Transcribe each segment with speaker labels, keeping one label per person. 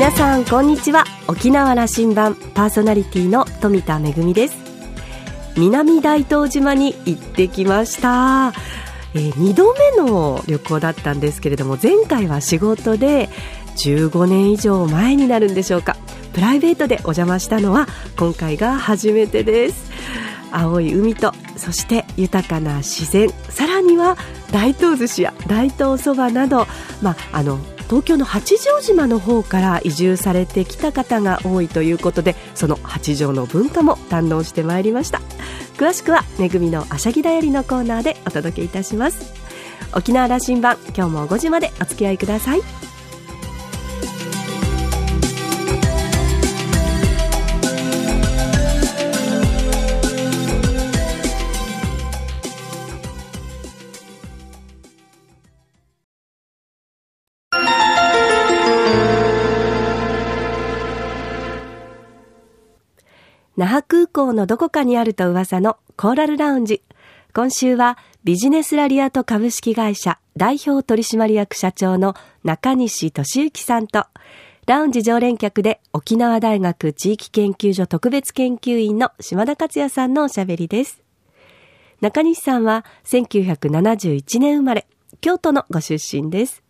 Speaker 1: 皆さんこんにちは。沖縄羅針盤パーソナリティの富田恵です。南大東島に行ってきました。えー、2度目の旅行だったんですけれども前回は仕事で15年以上前になるんでしょうか。プライベートでお邪魔したのは今回が初めてです。青い海とそして豊かな自然。さらには大東寿司や大東そばなど、まあ、あの東京の八丈島の方から移住されてきた方が多いということでその八丈の文化も堪能してまいりました。詳しくはめぐみのあしゃぎだよりのコーナーでお届けいたします。沖縄羅針盤今日も5時までお付き合いください。那覇空港のどこかにあると噂のコーラルラウンジ。今週はビジネスラリアート株式会社代表取締役社長の中西俊之さんと、ラウンジ常連客で沖縄大学地域研究所特別研究員の島田克也さんのおしゃべりです。中西さんは1971年生まれ、京都のご出身です。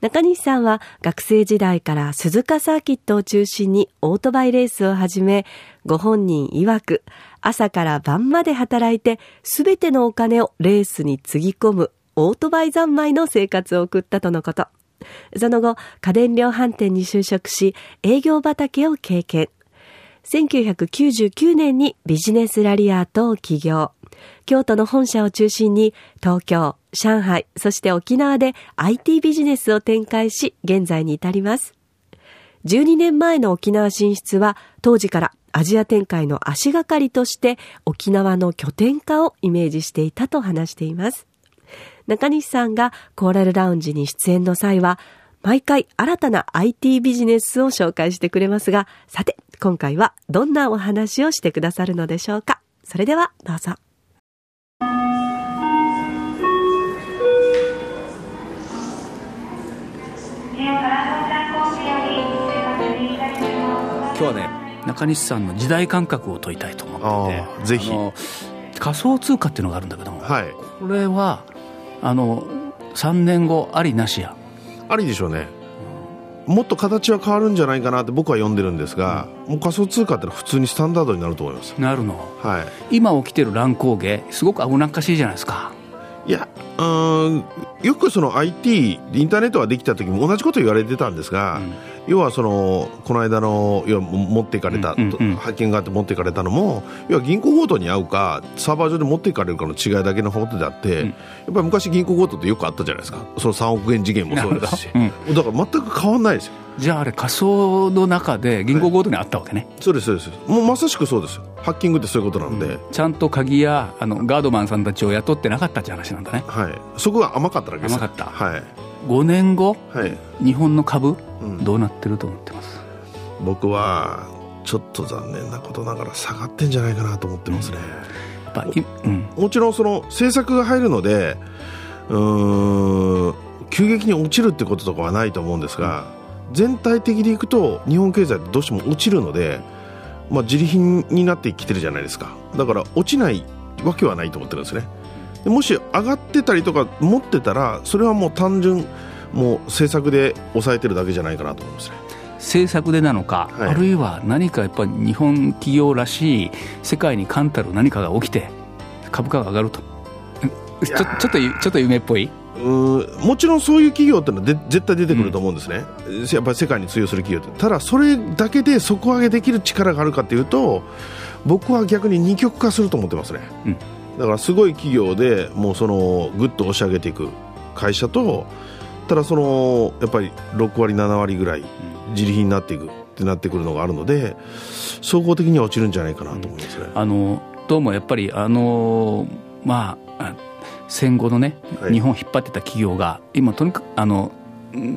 Speaker 1: 中西さんは学生時代から鈴鹿サーキットを中心にオートバイレースを始め、ご本人曰く、朝から晩まで働いて、すべてのお金をレースにつぎ込むオートバイ三昧の生活を送ったとのこと。その後、家電量販店に就職し、営業畑を経験。1999年にビジネスラリアートを起業。京都の本社を中心に東京、上海、そして沖縄で IT ビジネスを展開し、現在に至ります。12年前の沖縄進出は当時からアジア展開の足がかりとして沖縄の拠点化をイメージしていたと話しています。中西さんがコーラルラウンジに出演の際は毎回新たな IT ビジネスを紹介してくれますが、さて、今回はどんなお話をしてくださるのでしょうか。それではどうぞ。
Speaker 2: 今日はね中西さんの時代感覚を問いたいと思ってて
Speaker 3: ぜひ。
Speaker 2: 仮想通貨っていうのがあるんだけども、はい、これはあの3年後ありなしや。
Speaker 3: ありでしょうね、うん、もっと形は変わるんじゃないかなって僕は読んでるんですが、うん、もう仮想通貨ってのは普通にスタンダードになると思います
Speaker 2: なるの、はい、今起きてる乱高下すごく危なっかしいじゃないですか。
Speaker 3: いやうんよくその IT インターネットができた時も同じこと言われてたんですが、うん要はそのこの間の要は持っていかれた、うんうん、派遣があって持っていかれたのも要は銀行強盗に遭うかサーバー上で持っていかれるかの違いだけのことであって、うん、やっぱり昔銀行強盗ってよくあったじゃないですか。その3億円事件もそうですし、うん、だから全く変わらないですよ。
Speaker 2: じゃああれ仮想の中で銀行強盗にあったわけね、
Speaker 3: はい、そうですそうです。もうまさしくそうですハッキングってそういうことなんで、うん、
Speaker 2: ちゃんと鍵やあのガードマンさんたちを雇ってなかったって話なんだね。
Speaker 3: はい。そこが甘かっただけです。
Speaker 2: 甘かった。
Speaker 3: はい
Speaker 2: 5年後、はい、日本の株、うん、どうなってると思ってます？
Speaker 3: 僕はちょっと残念なことながら下がってんじゃないかなと思ってますね、うん、もちろんその政策が入るのでうん急激に落ちるってこととかはないと思うんですが、うん、全体的にいくと日本経済ってどうしても落ちるので、まあ、自利品になってきてるじゃないですか。だから落ちないわけはないと思ってるんですねもし上がってたりとか持ってたらそれはもう単純もう政策で抑えてるだけじゃないかなと思いますね。
Speaker 2: 政策でなのか、はい、あるいは何かやっぱり日本企業らしい世界に冠たる何かが起きて株価が上がると。ちょちょっとちょっと夢っぽい？
Speaker 3: もちろんそういう企業ってのはで絶対出てくると思うんですね、うん、やっぱり世界に通用する企業って。ただそれだけで底上げできる力があるかというと僕は逆に二極化すると思ってますね、うんだからすごい企業でもうそのぐっと押し上げていく会社とただそのやっぱり6割7割ぐらい自利品になっていくってなってくるのがあるので総合的には落ちるんじゃないかなと思いますね。
Speaker 2: あのどうもやっぱりあのまあ戦後のね、はい、日本を引っ張ってた企業が今とにかくあの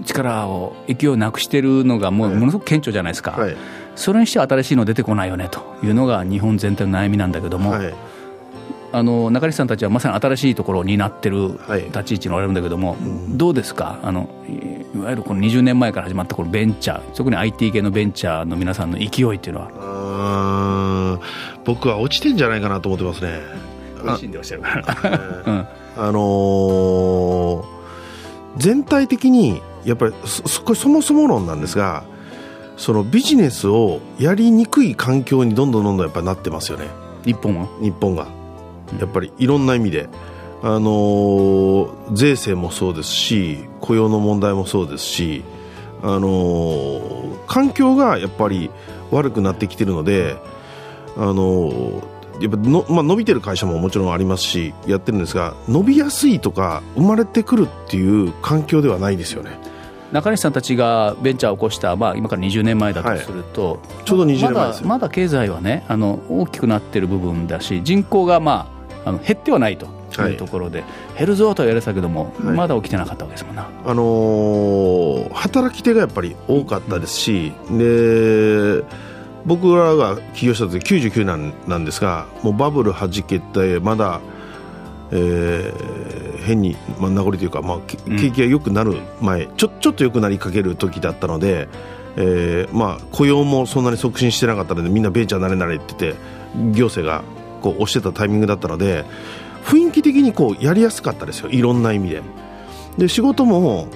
Speaker 2: 力を勢いをなくしているのがもうものすごく顕著じゃないですか、はい、それにしては新しいの出てこないよねというのが日本全体の悩みなんだけども、はいあの中西さんたちはまさに新しいところになってる立ち位置におられるんだけども、はいどうですか？あのいわゆるこの20年前から始まったこのベンチャー特に IT 系のベンチャーの皆さんの勢いっていうのは。
Speaker 3: 僕は落ちてんじゃないかなと思ってますね。
Speaker 2: ご自身でおっしゃるから、
Speaker 3: うん、あのー、全体的にやっぱりそそもそも論なんですがそのビジネスをやりにくい環境にどんどんどんどんやっぱなってますよね。
Speaker 2: 日本は？
Speaker 3: 日本がやっぱりいろんな意味で、あのー、税制もそうですし雇用の問題もそうですし、あのー、環境がやっぱり悪くなってきているので、あのー、やっぱの、まあ、伸びてる会社ももちろんありますしやってるんですが伸びやすいとか生まれてくるっていう環境ではないですよね。
Speaker 2: 中西さんたちがベンチャーを起こした、まあ、今から20年前だとすると、はい、
Speaker 3: ちょうど20年前
Speaker 2: ですまだ経済はねあの大きくなってる部分だし人口が、まあ、あの減ってはないとい。うところで、はい、減るぞとは言われてたけども、はい、まだ起きてなかったわけですもんな、
Speaker 3: あのー、働き手がやっぱり多かったですし、で僕らが起業した時99年なんですがもうバブルはじけてまだ、えー、変に、まあ、名残というか、まあ、景気が良くなる前、うん、ちょちょっと良くなりかける時だったので、えーまあ、雇用もそんなに促進してなかったのでみんなベンチャーなれなれって言って行政がこう押してたタイミングだったので雰囲気的にこうやりやすかったですよいろんな意味で。で仕事も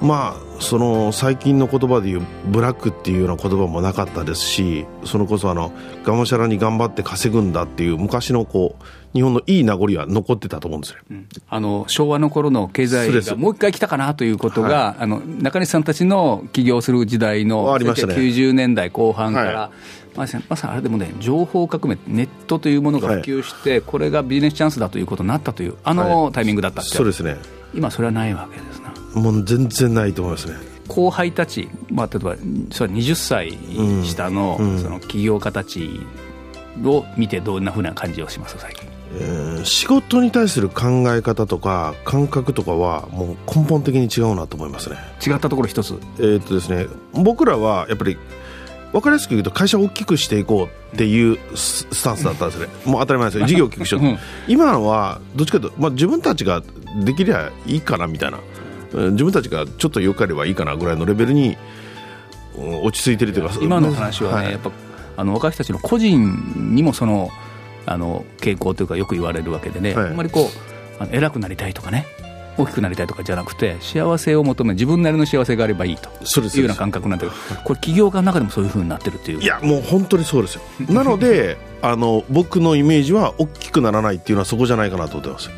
Speaker 3: まあその最近の言葉で言うブラックっていうような言葉もなかったですしそれこそあのがむしゃらに頑張って稼ぐんだっていう昔のこう日本のいい名残は残ってたと思うんですよ、
Speaker 2: うん、あの昭和の頃の経済がもう一回来たかなということが、はい、あの中西さんたちの起業する時代のありました、ね、90年代後半から、はいまさにあれでもね、情報革命、ネットというものが普及して、はい、これがビジネスチャンスだということになったという、あのタイミングだったって、
Speaker 3: そうですね。
Speaker 2: 今、それはないわけですな。
Speaker 3: もう全然ないと思いますね。
Speaker 2: 後輩たち、まあ、例えばそれ20歳下の,、その起業家たちを見て、どんなふうな感じをします、最近。
Speaker 3: えー、仕事に対する考え方とか感覚とかはもう根本的に違うなと思いますね。
Speaker 2: 違ったところ一つ、
Speaker 3: えー、っとですね、僕らはやっぱり分かりやすく言うと会社を大きくしていこうっていうスタンスだったんですね、もう当たり前ですよ、事業を大きくしよう、うん、今のはどっちかというと、まあ、自分たちができりゃいいかなみたいな、自分たちがちょっとよかればいいかなぐらいのレベルに落ち着いてるというか、
Speaker 2: 今の話はね、はい、やっぱあの若い人たちの個人にもそのあの傾向というか、よく言われるわけでね、はい、あんまりこうあの偉くなりたいとかね。大きくなりたいとかじゃなくて幸せを求め自分なりの幸せがあればいいと。いうような感覚なんだけどこれ企業家の中でもそういうふうになってるっていう。
Speaker 3: いやもう本当にそうですよ。なので あの僕のイメージは大きくならないっていうのはそこじゃないかなと思ってます。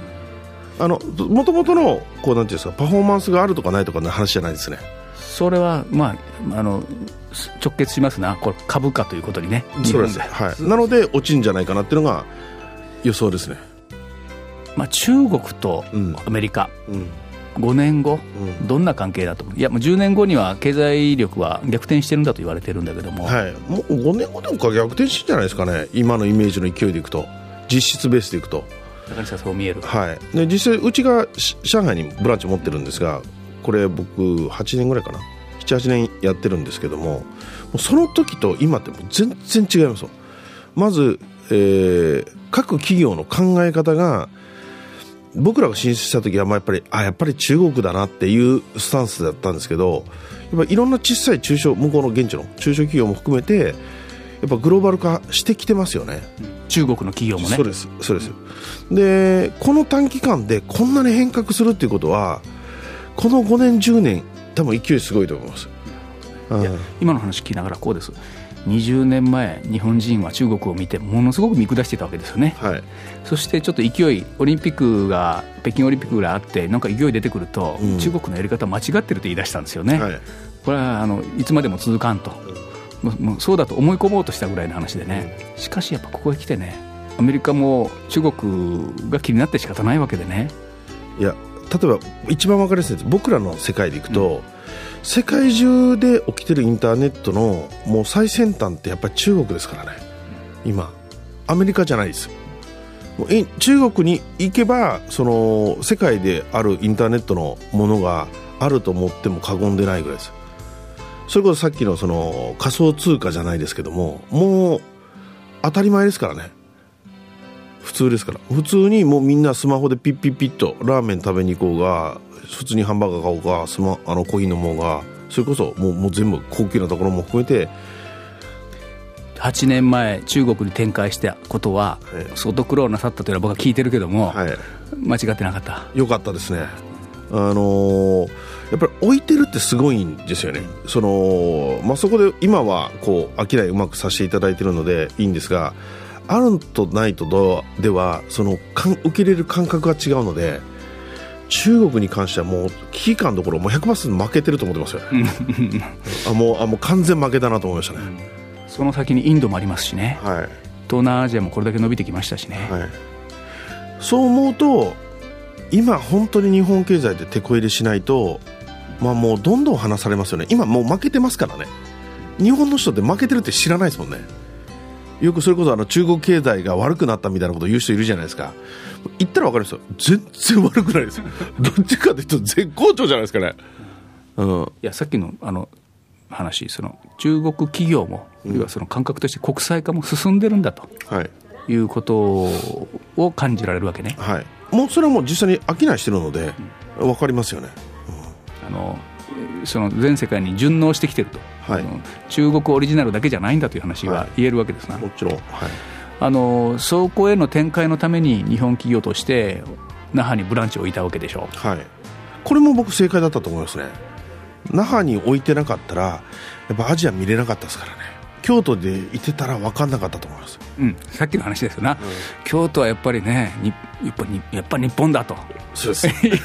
Speaker 3: あのもともとのこうなんていうんですかパフォーマンスがあるとかないとかの話じゃないですね。
Speaker 2: それはまああの直結しますな。これ株価ということにね。
Speaker 3: そうです、はい、なので落ちるんじゃないかなっていうのが予想ですね
Speaker 2: まあ、中国とアメリカ、うん、5年後、うん、どんな関係だと？いや、もう10年後には経済力は逆転してるんだと言われてるんだけども、
Speaker 3: はい、もう5年後でもか逆転してんじゃないですかね、今のイメージの勢いでいくと、実質ベースでいくと。
Speaker 2: 中西さん、そう見える、
Speaker 3: はい、で実際、うちが上海にブランチ持ってるんですが、これ、僕、8年ぐらいかな、7、8年やってるんですけども、その時と今っても全然違いますよ。まず、えー、各企業の考え方が僕らが進出した時はまあやっぱりあやっぱり中国だなっていうスタンスだったんですけどやっぱいろんな小さい中小向こうの現地の中小企業も含めてやっぱグローバル化してきてますよね、
Speaker 2: 中国の企業もね。
Speaker 3: そうですそうです、うん、でこの短期間でこんなに変革するっていうことはこの5年10年多分勢いすごいと思います、
Speaker 2: いや今の話聞きながらこうです20年前、日本人は中国を見て、ものすごく見下してたわけですよね、はい、そしてちょっと勢い、オリンピックが、北京オリンピックぐらいあって、なんか勢い出てくると、うん、中国のやり方間違ってると言い出したんですよね、はい、これはあのいつまでも続かんと、もうそうだと思い込もうとしたぐらいの話でね、しかしやっぱここへ来てね、アメリカも中国が気になって仕方ないわけでね。
Speaker 3: いや例えば一番分かりやすいです僕らの世界でいくと、うん。世界中で起きてるインターネットのもう最先端ってやっぱり中国ですからね。今。アメリカじゃないです。もう中国に行けばその世界であるインターネットのものがあると思っても過言でないぐらいです。それこそさっきのその仮想通貨じゃないですけどももう当たり前ですからね普通ですから。普通にもうみんなスマホでピッピッピッとラーメン食べに行こうが普通にハンバーガー買おうがスマあのコーヒー飲もうがそれこそもうもう全部高級なところも含めて
Speaker 2: 8年前中国に展開したことは、はい、相当苦労なさったというのは僕は聞いてるけども、はい、間違ってなかった。
Speaker 3: よかったですね。あのー、やっぱり置いてるってすごいんですよね、そのまあ、そこで今はこう商いうまくさせていただいているのでいいんですがあるとないとではその受け入れる感覚が違うので中国に関してはもう危機感どころもう100%負けてると思ってますよね。あもうあもう完全負けだなと思いましたね、
Speaker 2: その先にインドもありますしね、はい、東南アジアもこれだけ伸びてきましたしね、はい、
Speaker 3: そう思うと今本当に日本経済で手こ入れしないと、まあ、もうどんどん離されますよね。今もう負けてますからね。日本の人って負けてるって知らないですもんねよくそれこそあの中国経済が悪くなったみたいなことを言う人いるじゃないですか。言ったら分かるんですよ。全然悪くないですよ。どっちかというと絶好調じゃないですかね、
Speaker 2: うん、いやさっきのあの話その中国企業も、うん、要はその感覚として国際化も進んでるんだと、はい、いうことを感じられるわけね、
Speaker 3: はい、もうそれはもう実際に商いしてるので、うん、分かりますよね、
Speaker 2: うん、あのその全世界に順応してきてると、はい、中国オリジナルだけじゃないんだという話は言えるわけですな、
Speaker 3: もちろん、はい、
Speaker 2: あのそこへの展開のために日本企業として那覇にブランチを置いたわけでしょ
Speaker 3: う、はい、これも僕正解だったと思いますね。那覇に置いてなかったらやっぱアジア見れなかったですからね京都でいてたら分かんなかったと思います、
Speaker 2: うん、さっきの話ですよな、うん、京都はやっぱりねやっぱやっぱ日本だと。
Speaker 3: そうです。
Speaker 2: いう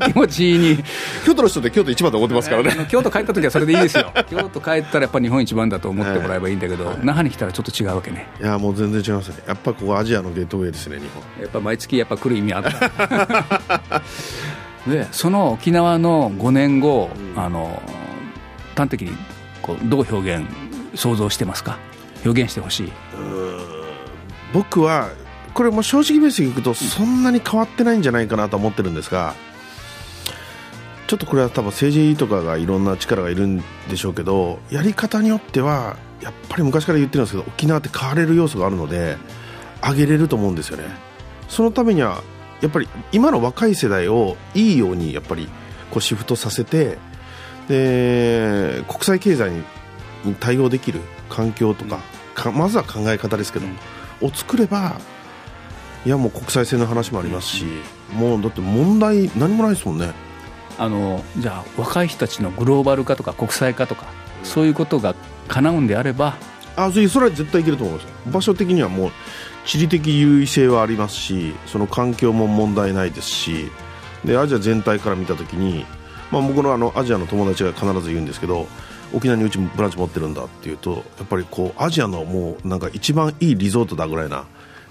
Speaker 2: 気持ちに。
Speaker 3: 京都の人って京都一番と思ってますからね。
Speaker 2: 京都帰った時はそれでいいですよ。京都帰ったらやっぱ日本一番だと思ってもらえばいいんだけど、はい、那覇に来たらちょっと違うわけね。
Speaker 3: いやもう全然違いますね。やっぱここアジアのゲートウェイですね日
Speaker 2: 本。やっぱ毎月やっぱ来る意味あったでその沖縄の5年後、うん、あの端的にこうどう表現想像してますか？表現してほしい。
Speaker 3: 僕はこれも正直ベースでいくとそんなに変わってないんじゃないかなと思ってるんですがちょっとこれは多分政治とかがいろんな力がいるんでしょうけどやり方によってはやっぱり昔から言ってるんですけど沖縄って変われる要素があるので上げれると思うんですよね。そのためにはやっぱり今の若い世代をいいようにやっぱりこうシフトさせてで国際経済に対応できる環境とかかまずは考え方ですけど、を作ればいやもう国際線の話もありますし、もうだって問題何もないですもんね。
Speaker 2: あのじゃあ若い人たちのグローバル化とか国際化とかそういうことが叶うんであれば
Speaker 3: あそれそれは絶対いけると思います場所的にはもう地理的優位性はありますしその環境も問題ないですしでアジア全体から見たときに、まあ、僕のあのアジアの友達が必ず言うんですけど沖縄にうちブランチ持ってるんだっていうとやっぱりこうアジアのもうなんか一番いいリゾートだぐらいな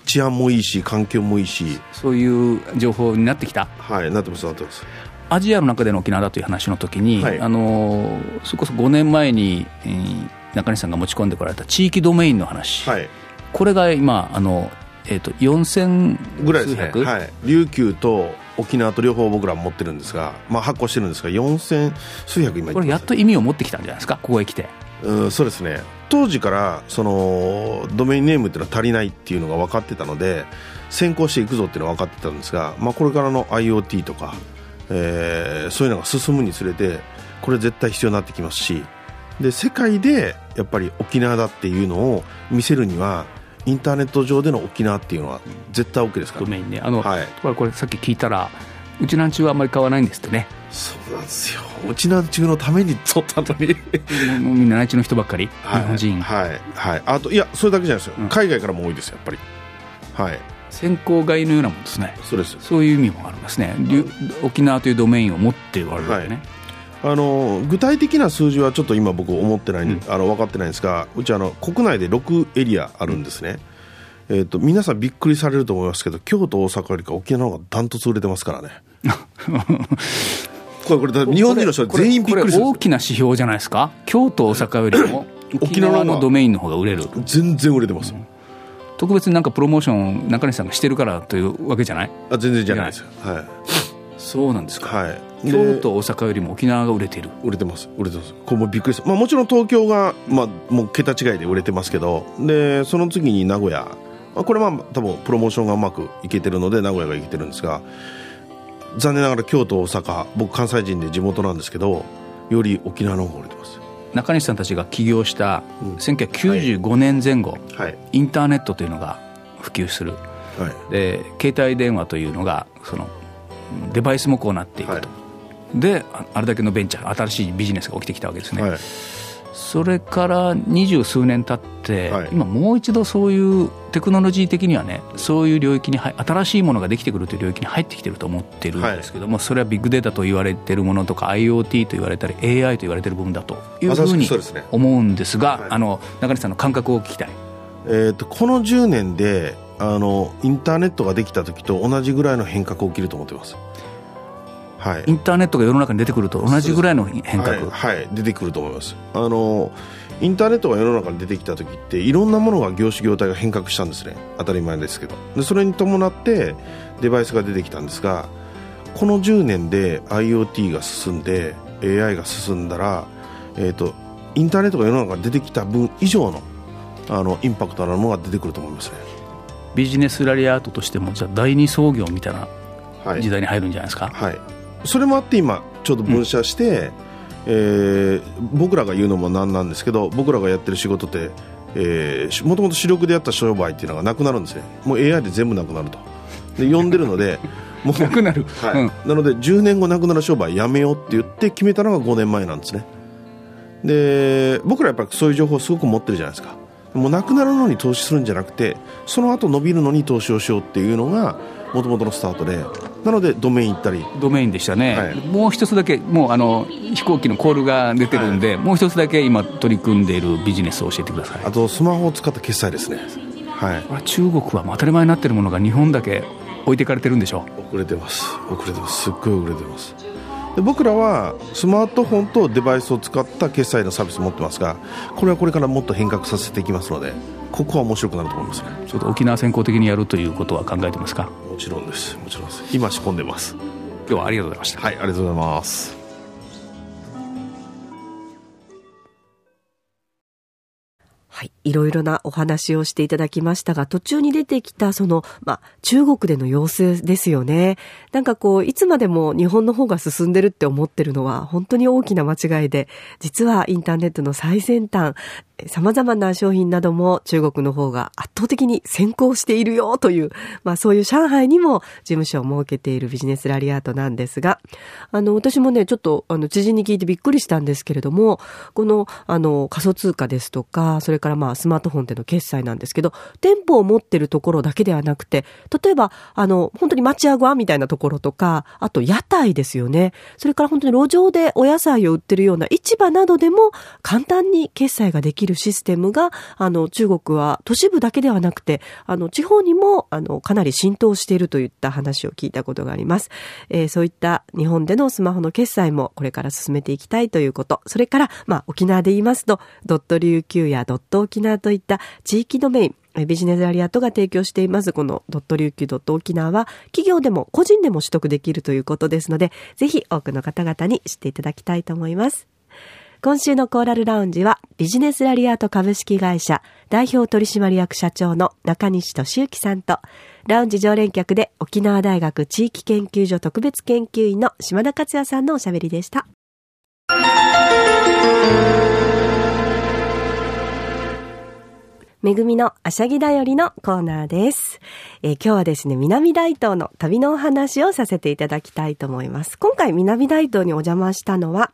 Speaker 3: 治安もいいし環境もいいし
Speaker 2: そういう情報になってきた。
Speaker 3: はいなってますなってます。
Speaker 2: アジアの中での沖縄だという話の時に、はい、あのそれこそ5年前に、えー、中西さんが持ち込んでこられた地域ドメインの話、はい、これが今あの、えーと、4000
Speaker 3: ぐらいですね、はい、琉球と沖縄と両方僕ら持ってるんですが、まあ、発行してるんですが4000数百
Speaker 2: 今これやっと意味を持ってきたんじゃないですか？ここへ来て。
Speaker 3: うんそうですね。当時からそのドメインネームっていうのは足りないっていうのが分かってたので先行していくぞっていうのは分かってたんですが、まあ、これからの IoT とか、えー、そういうのが進むにつれてこれ絶対必要になってきますしで世界でやっぱり沖縄だっていうのを見せるにはインターネット上での沖縄っていうのは絶対 OK ですから、
Speaker 2: ドメインね。あの、はい、これさっき聞いたらうちなんちゅうはあんまり買わないんですってね。
Speaker 3: そうなんですよ。うちなんちゅうのために取ったのに。
Speaker 2: もうみんな内地の人ばっかり、はい、日本人。
Speaker 3: はい。はい。あといやそれだけじゃないですよ、うん、海外からも多いですやっぱり。はい。
Speaker 2: 先行買いのようなもんですね。
Speaker 3: そうです。
Speaker 2: そういう意味もありますね、沖縄というドメインを持っておられるわけね、
Speaker 3: はい、あの具体的な数字はちょっと今僕思ってない、うん、あの分かってないんですがうちあの国内で6エリアあるんですね、うん、えーと、皆さんびっくりされると思いますけど京都大阪よりか沖縄の方がダントツ売れてますからね。これこれ日本人の人は全員びっくりする。
Speaker 2: 大きな指標じゃないですか？京都大阪よりも沖縄のドメインの方が売れる。
Speaker 3: 全然売れてます、うん。
Speaker 2: 特別になんかプロモーション中西さんがしてるからというわけじゃない？
Speaker 3: あ全然じゃないですよ、はい、
Speaker 2: そうなんですか、
Speaker 3: はい、
Speaker 2: 京都大阪よりも沖縄が売れてる。
Speaker 3: 売れてます。売れてます。これもびっくりした、まあ、もちろん東京が、まあ、もう桁違いで売れてますけどでその次に名古屋。まあ、これは多分プロモーションがうまくいけてるので名古屋がいけてるんですが残念ながら京都大阪僕関西人で地元なんですけどより沖縄の方が売れてます。
Speaker 2: 中西さんたちが起業した1995年前後、はい、インターネットというのが普及する、はい、で携帯電話というのがそのデバイスもこうなっていくと、はい、であれだけのベンチャー新しいビジネスが起きてきたわけですね、はい、それから二十数年経って、はい、今もう一度そういうテクノロジー的にはねそういう領域に新しいものができてくるという領域に入ってきてると思ってるんですけども、それはビッグデータと言われてるものとか IoT と言われたり AI と言われてる部分だというふうに思うんですが、あの中西さんの感覚を聞きたい。
Speaker 3: えーと、とこの10年であのインターネットができた時と同じぐらいの変革起きると思ってます。
Speaker 2: はい、インターネットが世の中に出てくると同じぐらいの変革、
Speaker 3: はい、はい、出てくると思います。あのインターネットが世の中に出てきた時っていろんなものが業種業態が変革したんですね。当たり前ですけど。でそれに伴ってデバイスが出てきたんですがこの10年で IoT が進んで AI が進んだら、えーと、インターネットが世の中に出てきた分以上のあのインパクトなものが出てくると思いますね。
Speaker 2: ビジネスラリアートとしてもじゃあ第二創業みたいな時代に入るんじゃないですか、
Speaker 3: はい、はいそれもあって今ちょうど分社して、うん、えー、僕らが言うのもなんなんですけど僕らがやってる仕事ってもともと主力でやった商売っていうのがなくなるんですね。もう AI で全部なくなると。で呼んでるので
Speaker 2: もうなくなる、
Speaker 3: はい、うん、なので10年後なくなる商売やめようって言って決めたのが5年前なんですね。で僕らやっぱりそういう情報をすごく持ってるじゃないですか。もうなくなるのに投資するんじゃなくてその後伸びるのに投資をしようっていうのがもともとのスタートでなのでドメイン行ったり。
Speaker 2: ドメインでしたね、はい、もう一つだけもうあの飛行機のコールが出てるんで、はい、もう一つだけ今取り組んでいるビジネスを教えてください。
Speaker 3: あとスマホを使った決済ですね。
Speaker 2: はい。中国は当たり前になってるものが日本だけ置いていかれてるんでしょ
Speaker 3: 遅れてます。遅れてます。すっごい遅れてますで僕らはスマートフォンとデバイスを使った決済のサービスを持ってますがこれはこれからもっと変革させていきますのでここは面白くなると思いますね。
Speaker 2: ちょっと沖縄先行的にやるということは考えてますか？
Speaker 3: もちろんです。もちろんです。今仕込んでます。
Speaker 2: 今日はありがとうございました。
Speaker 3: はいありがとうございます。
Speaker 1: はい。いろいろなお話をしていただきましたが、途中に出てきた、その、まあ、中国での様子ですよね。なんかこう、いつまでも日本の方が進んでるって思ってるのは、本当に大きな間違いで、実はインターネットの最先端、様々な商品なども中国の方が圧倒的に先行しているよという、まあそういう上海にも事務所を設けているビジネスラリアートなんですが、あの、私もね、ちょっと、あの、知人に聞いてびっくりしたんですけれども、この、あの、仮想通貨ですとか、それからまあスマートフォンでの決済なんですけど、店舗を持ってるところだけではなくて、例えば、あの、本当に町屋ごみたいなところとか、あと屋台ですよね。それから本当に路上でお野菜を売ってるような市場などでも簡単に決済ができるシステムが、あの、中国は都市部だけではなくて、あの、地方にも、あの、かなり浸透しているといった話を聞いたことがあります。えー、そういった日本でのスマホの決済もこれから進めていきたいということ。それから、まあ、沖縄で言いますと、ドット琉球やドット沖縄といった地域ドメイン、ビジネスアリアットが提供しています、このドット琉球ドット沖縄は、企業でも個人でも取得できるということですので、ぜひ多くの方々に知っていただきたいと思います。今週のコーラルラウンジはビジネスラリアート株式会社代表取締役社長の中西俊之さんとラウンジ常連客で沖縄大学地域研究所特別研究員の島田克也さんのおしゃべりでした。めぐみのあしゃぎだよりのコーナーです。えー、今日はですね、南大東の旅のお話をさせていただきたいと思います。今回南大東にお邪魔したのは、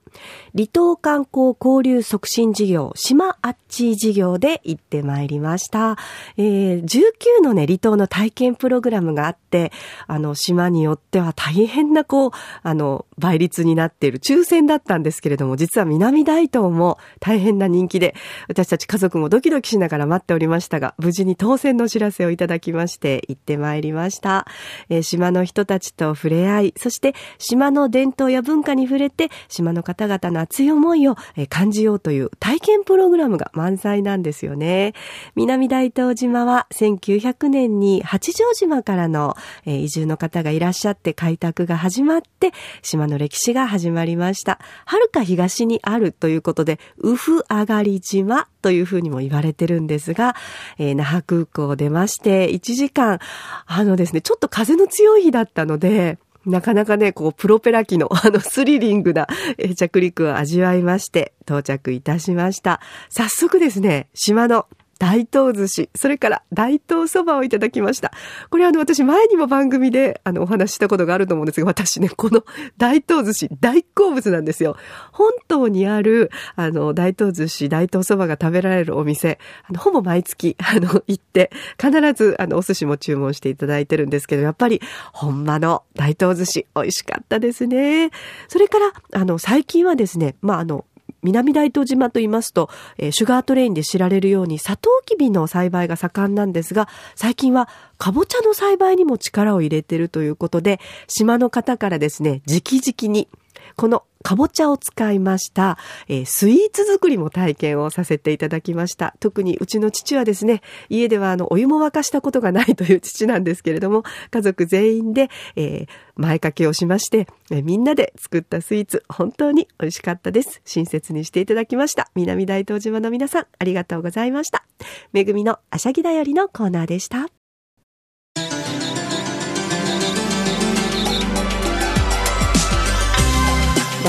Speaker 1: 離島観光交流促進事業、島あっち事業で行ってまいりました。えー、19のね、離島の体験プログラムがあって、あの、島によっては大変なこう、あの、倍率になっている抽選だったんですけれども、実は南大東も大変な人気で、私たち家族もドキドキしながら待っておりましたが、無事に当選のお知らせをいただきまして、行ってまいりました。えー、島の人たちと触れ合い、そして島の伝統や文化に触れて、島の方々の熱い思いを感じようという体験プログラムが満載なんですよね。南大東島は1900年に八丈島からの移住の方がいらっしゃって開拓が始まって、島の歴史が始まりました。はるか東にあるということで、ウフ上がり島というふうにも言われてるんですが、えー、那覇空港を出まして、1時間、あのですね、ちょっと風の強い日だったので、なかなかね、こう、プロペラ機の、あの、スリリングな着陸を味わいまして、到着いたしました。早速ですね、島の大東寿司、それから大東そばをいただきました。これあの私前にも番組であのお話したことがあると思うんですが、私ね、この 大東寿司大好物なんですよ。本島にあるあの大東寿司、大東そばが食べられるお店、あのほぼ毎月あの行って必ずあのお寿司も注文していただいてるんですけど、やっぱり本場の大東寿司美味しかったですね。それからあの最近はですね、まああの南大東島と言いますと、えー、シュガートレインで知られるようにサトウキビの栽培が盛んなんですが、最近はかぼちゃの栽培にも力を入れているということで、島の方からですね、直々に、このかぼちゃを使いました、えー、スイーツ作りも体験をさせていただきました。特にうちの父はですね、家ではあの、お湯も沸かしたことがないという父なんですけれども、家族全員で、えー、前掛けをしまして、えー、みんなで作ったスイーツ、本当に美味しかったです。親切にしていただきました。南大東島の皆さん、ありがとうございました。めぐみのあしゃぎだよりのコーナーでした。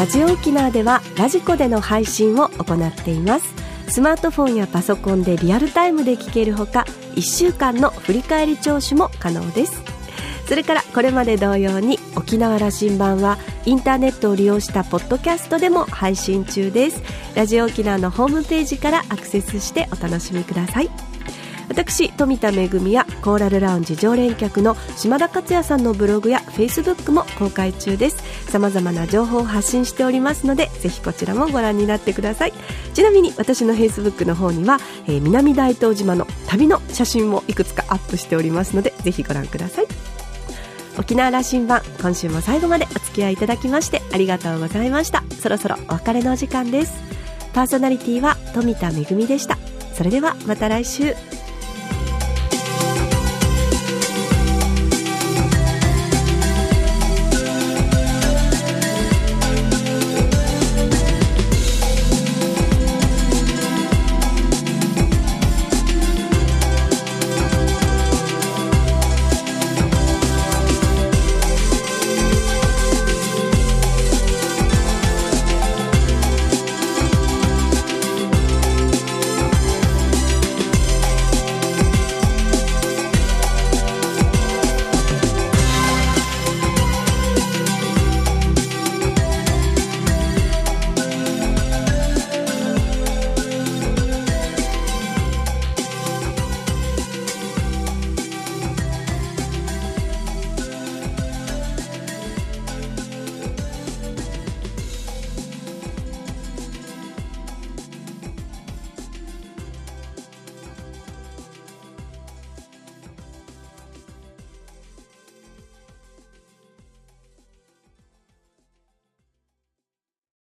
Speaker 1: ラジオ沖縄ではラジコでの配信を行っています。スマートフォンやパソコンでリアルタイムで聞けるほか1週間の振り返り聴取も可能です。それからこれまで同様に沖縄羅針盤はインターネットを利用したポッドキャストでも配信中です。ラジオ沖縄のホームページからアクセスしてお楽しみください。私富田恵やコーラルラウンジ常連客の島田克也さんのブログやフェイスブックも公開中です。さまざまな情報を発信しておりますのでぜひこちらもご覧になってください。ちなみに私のフェイスブックの方には、えー、南大東島の旅の写真もいくつかアップしておりますのでぜひご覧ください。沖縄羅針盤今週も最後までお付き合いいただきましてありがとうございました。そろそろお別れのお時間です。パーソナリティは富田恵でした。それではまた来週。